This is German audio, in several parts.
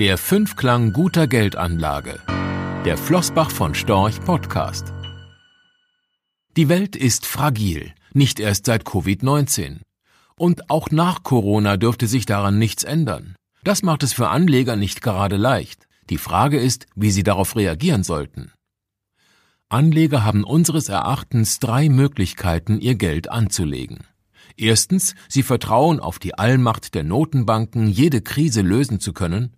Der Fünfklang guter Geldanlage. Der Flossbach von Storch Podcast. Die Welt ist fragil, nicht erst seit Covid-19. Und auch nach Corona dürfte sich daran nichts ändern. Das macht es für Anleger nicht gerade leicht. Die Frage ist, wie sie darauf reagieren sollten. Anleger haben unseres Erachtens drei Möglichkeiten, ihr Geld anzulegen. Erstens, sie vertrauen auf die Allmacht der Notenbanken, jede Krise lösen zu können.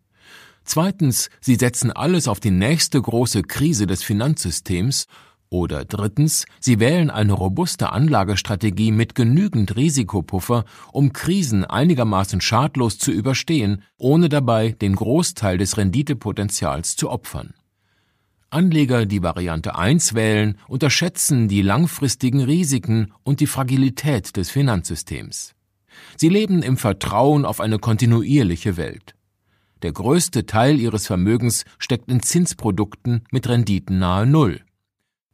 Zweitens, sie setzen alles auf die nächste große Krise des Finanzsystems. Oder drittens, sie wählen eine robuste Anlagestrategie mit genügend Risikopuffer, um Krisen einigermaßen schadlos zu überstehen, ohne dabei den Großteil des Renditepotenzials zu opfern. Anleger, die Variante 1 wählen, unterschätzen die langfristigen Risiken und die Fragilität des Finanzsystems. Sie leben im Vertrauen auf eine kontinuierliche Welt. Der größte Teil ihres Vermögens steckt in Zinsprodukten mit Renditen nahe Null.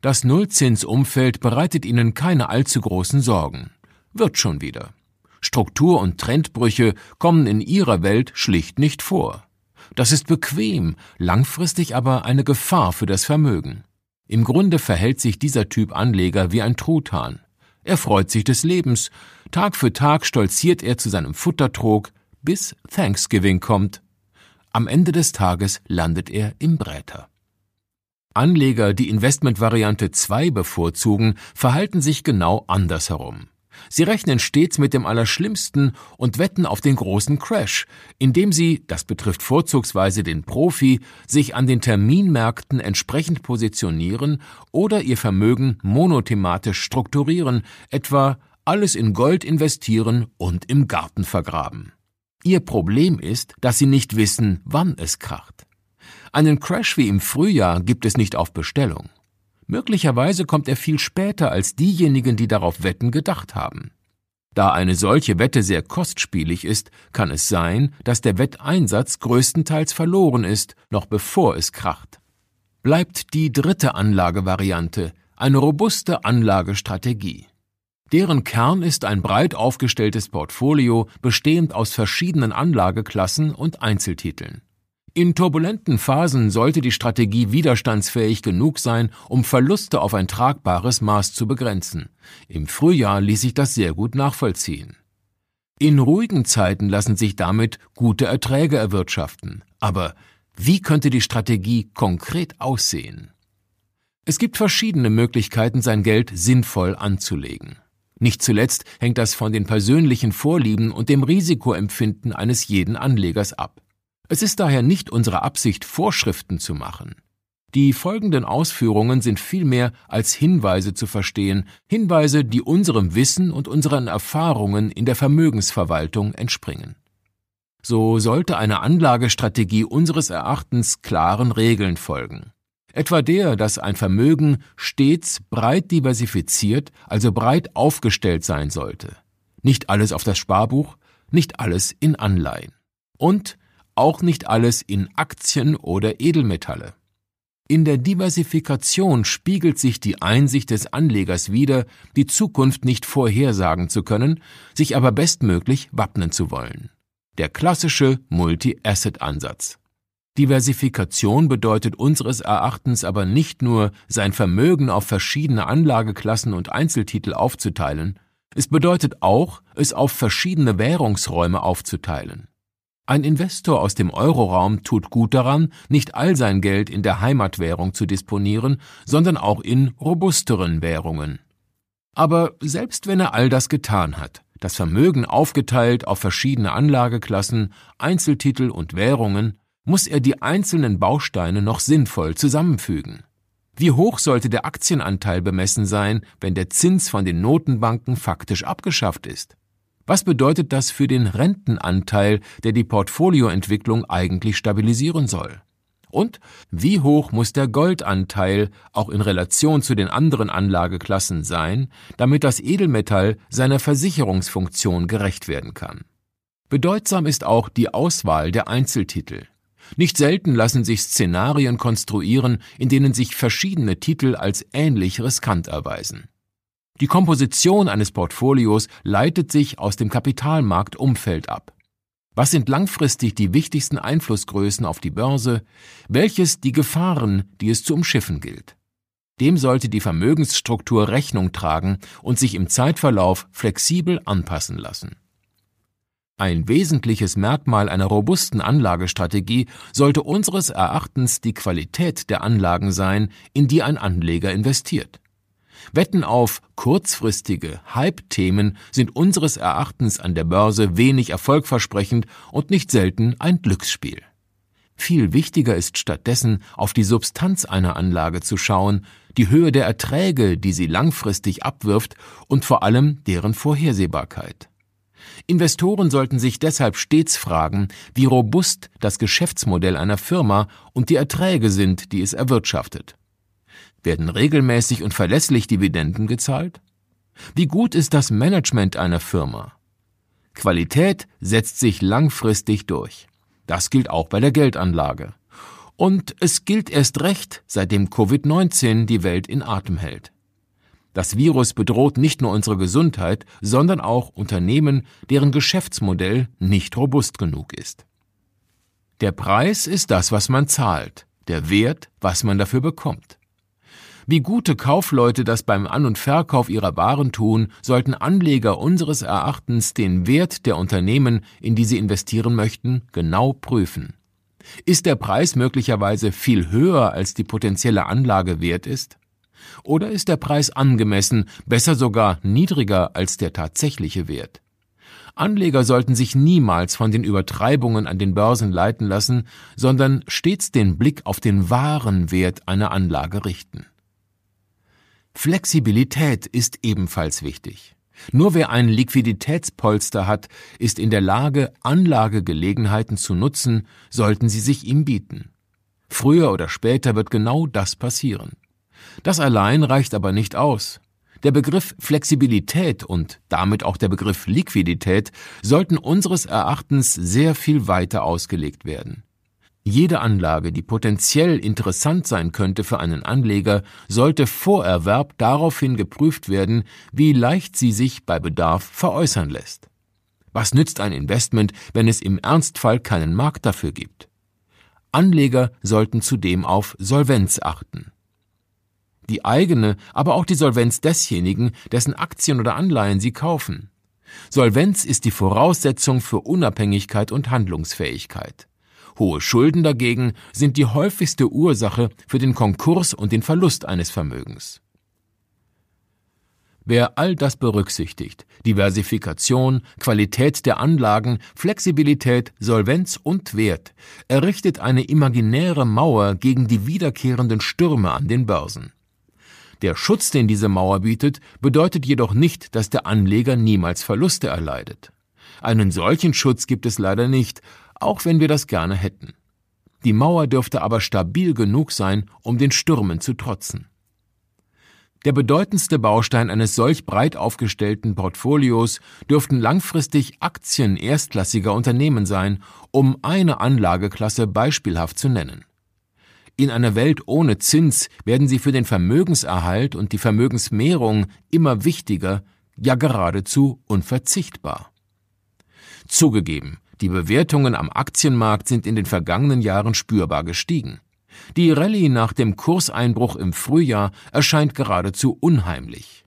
Das Nullzinsumfeld bereitet ihnen keine allzu großen Sorgen. Wird schon wieder. Struktur- und Trendbrüche kommen in ihrer Welt schlicht nicht vor. Das ist bequem, langfristig aber eine Gefahr für das Vermögen. Im Grunde verhält sich dieser Typ Anleger wie ein Truthahn. Er freut sich des Lebens. Tag für Tag stolziert er zu seinem Futtertrog, bis Thanksgiving kommt am Ende des Tages landet er im Bräter. Anleger, die Investmentvariante 2 bevorzugen, verhalten sich genau andersherum. Sie rechnen stets mit dem Allerschlimmsten und wetten auf den großen Crash, indem sie, das betrifft vorzugsweise den Profi, sich an den Terminmärkten entsprechend positionieren oder ihr Vermögen monothematisch strukturieren, etwa alles in Gold investieren und im Garten vergraben. Ihr Problem ist, dass sie nicht wissen, wann es kracht. Einen Crash wie im Frühjahr gibt es nicht auf Bestellung. Möglicherweise kommt er viel später, als diejenigen, die darauf wetten, gedacht haben. Da eine solche Wette sehr kostspielig ist, kann es sein, dass der Wetteinsatz größtenteils verloren ist, noch bevor es kracht. Bleibt die dritte Anlagevariante, eine robuste Anlagestrategie. Deren Kern ist ein breit aufgestelltes Portfolio, bestehend aus verschiedenen Anlageklassen und Einzeltiteln. In turbulenten Phasen sollte die Strategie widerstandsfähig genug sein, um Verluste auf ein tragbares Maß zu begrenzen. Im Frühjahr ließ sich das sehr gut nachvollziehen. In ruhigen Zeiten lassen sich damit gute Erträge erwirtschaften. Aber wie könnte die Strategie konkret aussehen? Es gibt verschiedene Möglichkeiten, sein Geld sinnvoll anzulegen. Nicht zuletzt hängt das von den persönlichen Vorlieben und dem Risikoempfinden eines jeden Anlegers ab. Es ist daher nicht unsere Absicht, Vorschriften zu machen. Die folgenden Ausführungen sind vielmehr als Hinweise zu verstehen, Hinweise, die unserem Wissen und unseren Erfahrungen in der Vermögensverwaltung entspringen. So sollte eine Anlagestrategie unseres Erachtens klaren Regeln folgen etwa der, dass ein Vermögen stets breit diversifiziert, also breit aufgestellt sein sollte. Nicht alles auf das Sparbuch, nicht alles in Anleihen. Und auch nicht alles in Aktien oder Edelmetalle. In der Diversifikation spiegelt sich die Einsicht des Anlegers wider, die Zukunft nicht vorhersagen zu können, sich aber bestmöglich wappnen zu wollen. Der klassische Multi-Asset-Ansatz. Diversifikation bedeutet unseres Erachtens aber nicht nur, sein Vermögen auf verschiedene Anlageklassen und Einzeltitel aufzuteilen, es bedeutet auch, es auf verschiedene Währungsräume aufzuteilen. Ein Investor aus dem Euroraum tut gut daran, nicht all sein Geld in der Heimatwährung zu disponieren, sondern auch in robusteren Währungen. Aber selbst wenn er all das getan hat, das Vermögen aufgeteilt auf verschiedene Anlageklassen, Einzeltitel und Währungen, muss er die einzelnen Bausteine noch sinnvoll zusammenfügen. Wie hoch sollte der Aktienanteil bemessen sein, wenn der Zins von den Notenbanken faktisch abgeschafft ist? Was bedeutet das für den Rentenanteil, der die Portfolioentwicklung eigentlich stabilisieren soll? Und wie hoch muss der Goldanteil auch in Relation zu den anderen Anlageklassen sein, damit das Edelmetall seiner Versicherungsfunktion gerecht werden kann? Bedeutsam ist auch die Auswahl der Einzeltitel. Nicht selten lassen sich Szenarien konstruieren, in denen sich verschiedene Titel als ähnlich riskant erweisen. Die Komposition eines Portfolios leitet sich aus dem Kapitalmarktumfeld ab. Was sind langfristig die wichtigsten Einflussgrößen auf die Börse? Welches die Gefahren, die es zu umschiffen gilt? Dem sollte die Vermögensstruktur Rechnung tragen und sich im Zeitverlauf flexibel anpassen lassen. Ein wesentliches Merkmal einer robusten Anlagestrategie sollte unseres Erachtens die Qualität der Anlagen sein, in die ein Anleger investiert. Wetten auf kurzfristige Hype-Themen sind unseres Erachtens an der Börse wenig erfolgversprechend und nicht selten ein Glücksspiel. Viel wichtiger ist stattdessen, auf die Substanz einer Anlage zu schauen, die Höhe der Erträge, die sie langfristig abwirft und vor allem deren Vorhersehbarkeit. Investoren sollten sich deshalb stets fragen, wie robust das Geschäftsmodell einer Firma und die Erträge sind, die es erwirtschaftet. Werden regelmäßig und verlässlich Dividenden gezahlt? Wie gut ist das Management einer Firma? Qualität setzt sich langfristig durch. Das gilt auch bei der Geldanlage. Und es gilt erst recht, seitdem Covid-19 die Welt in Atem hält. Das Virus bedroht nicht nur unsere Gesundheit, sondern auch Unternehmen, deren Geschäftsmodell nicht robust genug ist. Der Preis ist das, was man zahlt, der Wert, was man dafür bekommt. Wie gute Kaufleute das beim An- und Verkauf ihrer Waren tun, sollten Anleger unseres Erachtens den Wert der Unternehmen, in die sie investieren möchten, genau prüfen. Ist der Preis möglicherweise viel höher, als die potenzielle Anlage wert ist? Oder ist der Preis angemessen, besser sogar niedriger als der tatsächliche Wert? Anleger sollten sich niemals von den Übertreibungen an den Börsen leiten lassen, sondern stets den Blick auf den wahren Wert einer Anlage richten. Flexibilität ist ebenfalls wichtig. Nur wer ein Liquiditätspolster hat, ist in der Lage, Anlagegelegenheiten zu nutzen, sollten sie sich ihm bieten. Früher oder später wird genau das passieren. Das allein reicht aber nicht aus. Der Begriff Flexibilität und damit auch der Begriff Liquidität sollten unseres Erachtens sehr viel weiter ausgelegt werden. Jede Anlage, die potenziell interessant sein könnte für einen Anleger, sollte vor Erwerb daraufhin geprüft werden, wie leicht sie sich bei Bedarf veräußern lässt. Was nützt ein Investment, wenn es im Ernstfall keinen Markt dafür gibt? Anleger sollten zudem auf Solvenz achten die eigene, aber auch die Solvenz desjenigen, dessen Aktien oder Anleihen sie kaufen. Solvenz ist die Voraussetzung für Unabhängigkeit und Handlungsfähigkeit. Hohe Schulden dagegen sind die häufigste Ursache für den Konkurs und den Verlust eines Vermögens. Wer all das berücksichtigt, Diversifikation, Qualität der Anlagen, Flexibilität, Solvenz und Wert, errichtet eine imaginäre Mauer gegen die wiederkehrenden Stürme an den Börsen. Der Schutz, den diese Mauer bietet, bedeutet jedoch nicht, dass der Anleger niemals Verluste erleidet. Einen solchen Schutz gibt es leider nicht, auch wenn wir das gerne hätten. Die Mauer dürfte aber stabil genug sein, um den Stürmen zu trotzen. Der bedeutendste Baustein eines solch breit aufgestellten Portfolios dürften langfristig Aktien erstklassiger Unternehmen sein, um eine Anlageklasse beispielhaft zu nennen. In einer Welt ohne Zins werden sie für den Vermögenserhalt und die Vermögensmehrung immer wichtiger, ja geradezu unverzichtbar. Zugegeben, die Bewertungen am Aktienmarkt sind in den vergangenen Jahren spürbar gestiegen. Die Rallye nach dem Kurseinbruch im Frühjahr erscheint geradezu unheimlich.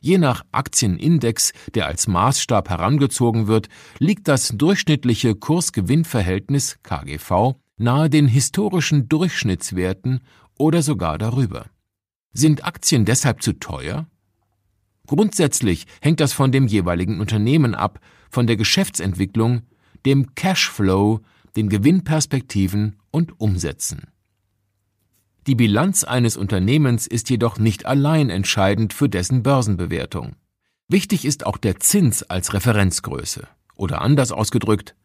Je nach Aktienindex, der als Maßstab herangezogen wird, liegt das durchschnittliche Kursgewinnverhältnis KGV nahe den historischen Durchschnittswerten oder sogar darüber. Sind Aktien deshalb zu teuer? Grundsätzlich hängt das von dem jeweiligen Unternehmen ab, von der Geschäftsentwicklung, dem Cashflow, den Gewinnperspektiven und Umsätzen. Die Bilanz eines Unternehmens ist jedoch nicht allein entscheidend für dessen Börsenbewertung. Wichtig ist auch der Zins als Referenzgröße. Oder anders ausgedrückt,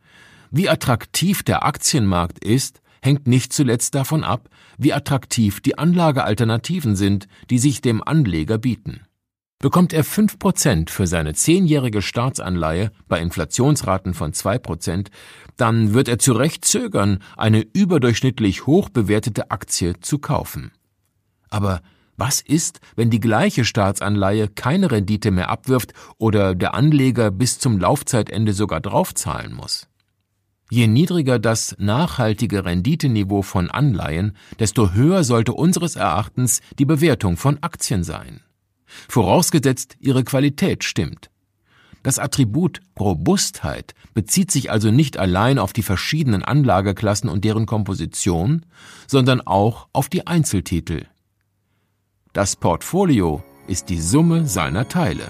wie attraktiv der Aktienmarkt ist, hängt nicht zuletzt davon ab, wie attraktiv die Anlagealternativen sind, die sich dem Anleger bieten. Bekommt er 5% für seine zehnjährige Staatsanleihe bei Inflationsraten von 2%, dann wird er zu Recht zögern, eine überdurchschnittlich hoch bewertete Aktie zu kaufen. Aber was ist, wenn die gleiche Staatsanleihe keine Rendite mehr abwirft oder der Anleger bis zum Laufzeitende sogar draufzahlen muss? Je niedriger das nachhaltige Renditeniveau von Anleihen, desto höher sollte unseres Erachtens die Bewertung von Aktien sein. Vorausgesetzt, ihre Qualität stimmt. Das Attribut Robustheit bezieht sich also nicht allein auf die verschiedenen Anlageklassen und deren Komposition, sondern auch auf die Einzeltitel. Das Portfolio ist die Summe seiner Teile.